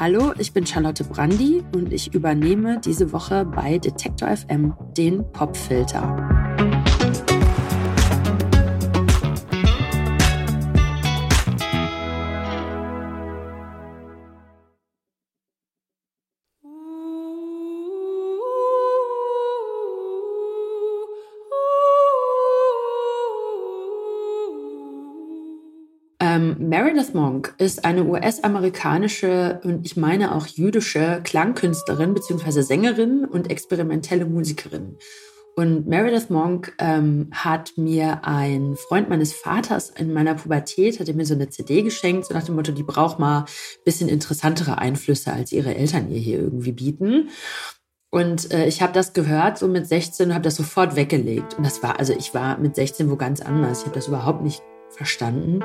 Hallo, ich bin Charlotte Brandi und ich übernehme diese Woche bei Detektor FM den Popfilter. Ähm, Meredith Monk ist eine US-amerikanische und ich meine auch jüdische Klangkünstlerin bzw. Sängerin und experimentelle Musikerin. Und Meredith Monk ähm, hat mir ein Freund meines Vaters in meiner Pubertät, hat mir so eine CD geschenkt, so nach dem Motto, die braucht mal ein bisschen interessantere Einflüsse, als ihre Eltern ihr hier irgendwie bieten. Und äh, ich habe das gehört, so mit 16, und habe das sofort weggelegt. Und das war, also ich war mit 16 wo ganz anders. Ich habe das überhaupt nicht verstanden.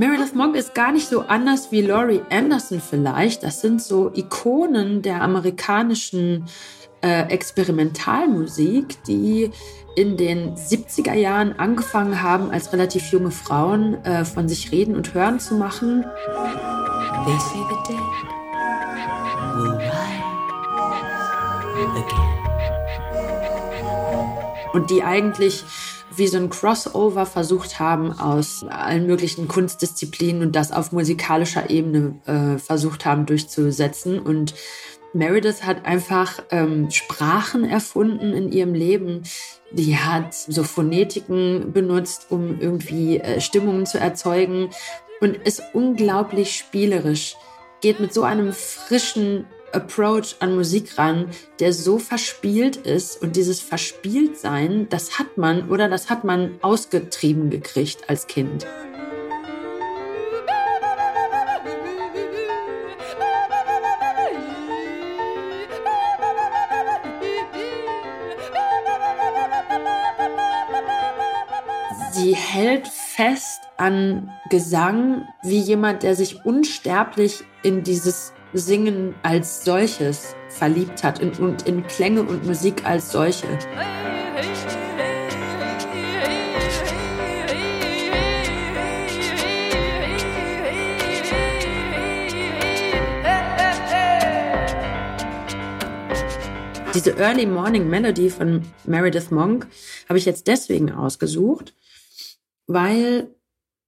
Meredith Monk ist gar nicht so anders wie Laurie Anderson vielleicht. Das sind so Ikonen der amerikanischen äh, Experimentalmusik, die in den 70er Jahren angefangen haben, als relativ junge Frauen äh, von sich reden und hören zu machen. They say the dead will rise. Und die eigentlich wie so ein Crossover versucht haben aus allen möglichen Kunstdisziplinen und das auf musikalischer Ebene äh, versucht haben durchzusetzen. Und Meredith hat einfach ähm, Sprachen erfunden in ihrem Leben. Die hat so Phonetiken benutzt, um irgendwie äh, Stimmungen zu erzeugen und ist unglaublich spielerisch. Geht mit so einem frischen Approach an Musik ran, der so verspielt ist. Und dieses Verspieltsein, das hat man oder das hat man ausgetrieben gekriegt als Kind. Sie hält fest an Gesang wie jemand, der sich unsterblich in dieses Singen als solches verliebt hat und, und in Klänge und Musik als solche. Diese Early Morning Melody von Meredith Monk habe ich jetzt deswegen ausgesucht, weil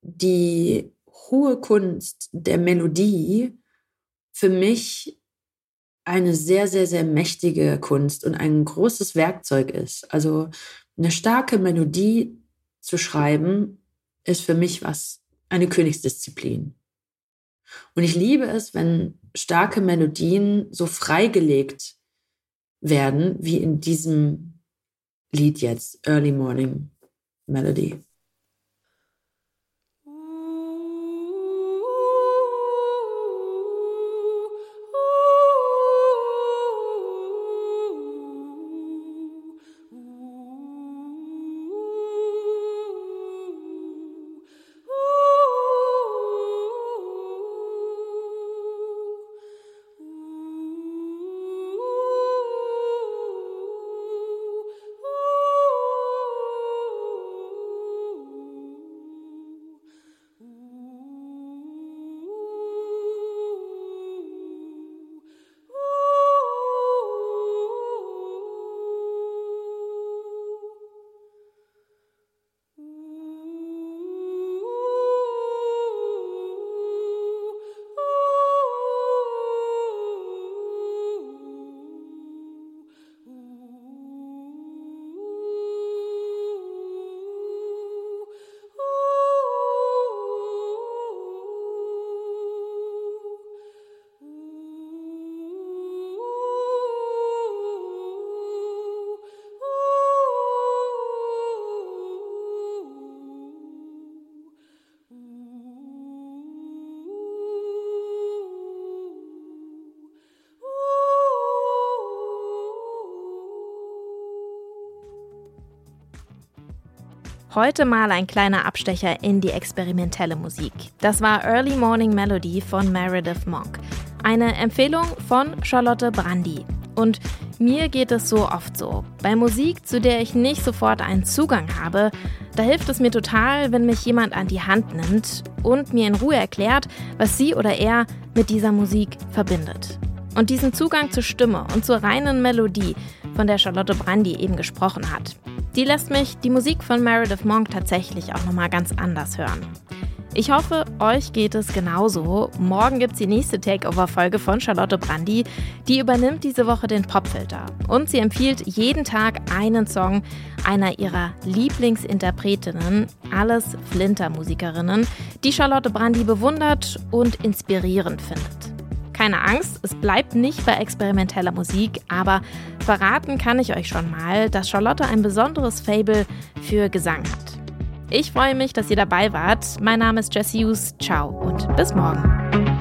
die hohe Kunst der Melodie für mich eine sehr, sehr, sehr mächtige Kunst und ein großes Werkzeug ist. Also eine starke Melodie zu schreiben, ist für mich was, eine Königsdisziplin. Und ich liebe es, wenn starke Melodien so freigelegt werden, wie in diesem Lied jetzt, Early Morning Melody. Heute mal ein kleiner Abstecher in die experimentelle Musik. Das war Early Morning Melody von Meredith Monk. Eine Empfehlung von Charlotte Brandy. Und mir geht es so oft so. Bei Musik, zu der ich nicht sofort einen Zugang habe, da hilft es mir total, wenn mich jemand an die Hand nimmt und mir in Ruhe erklärt, was sie oder er mit dieser Musik verbindet. Und diesen Zugang zur Stimme und zur reinen Melodie, von der Charlotte Brandy eben gesprochen hat, die lässt mich die Musik von Meredith Monk tatsächlich auch nochmal ganz anders hören. Ich hoffe, euch geht es genauso. Morgen gibt es die nächste Takeover-Folge von Charlotte Brandy. Die übernimmt diese Woche den Popfilter. Und sie empfiehlt jeden Tag einen Song einer ihrer Lieblingsinterpretinnen, alles Flinter-Musikerinnen, die Charlotte Brandy bewundert und inspirierend findet. Keine Angst, es bleibt nicht bei experimenteller Musik, aber verraten kann ich euch schon mal, dass Charlotte ein besonderes Fable für Gesang hat. Ich freue mich, dass ihr dabei wart. Mein Name ist Jesse Hughes. Ciao und bis morgen.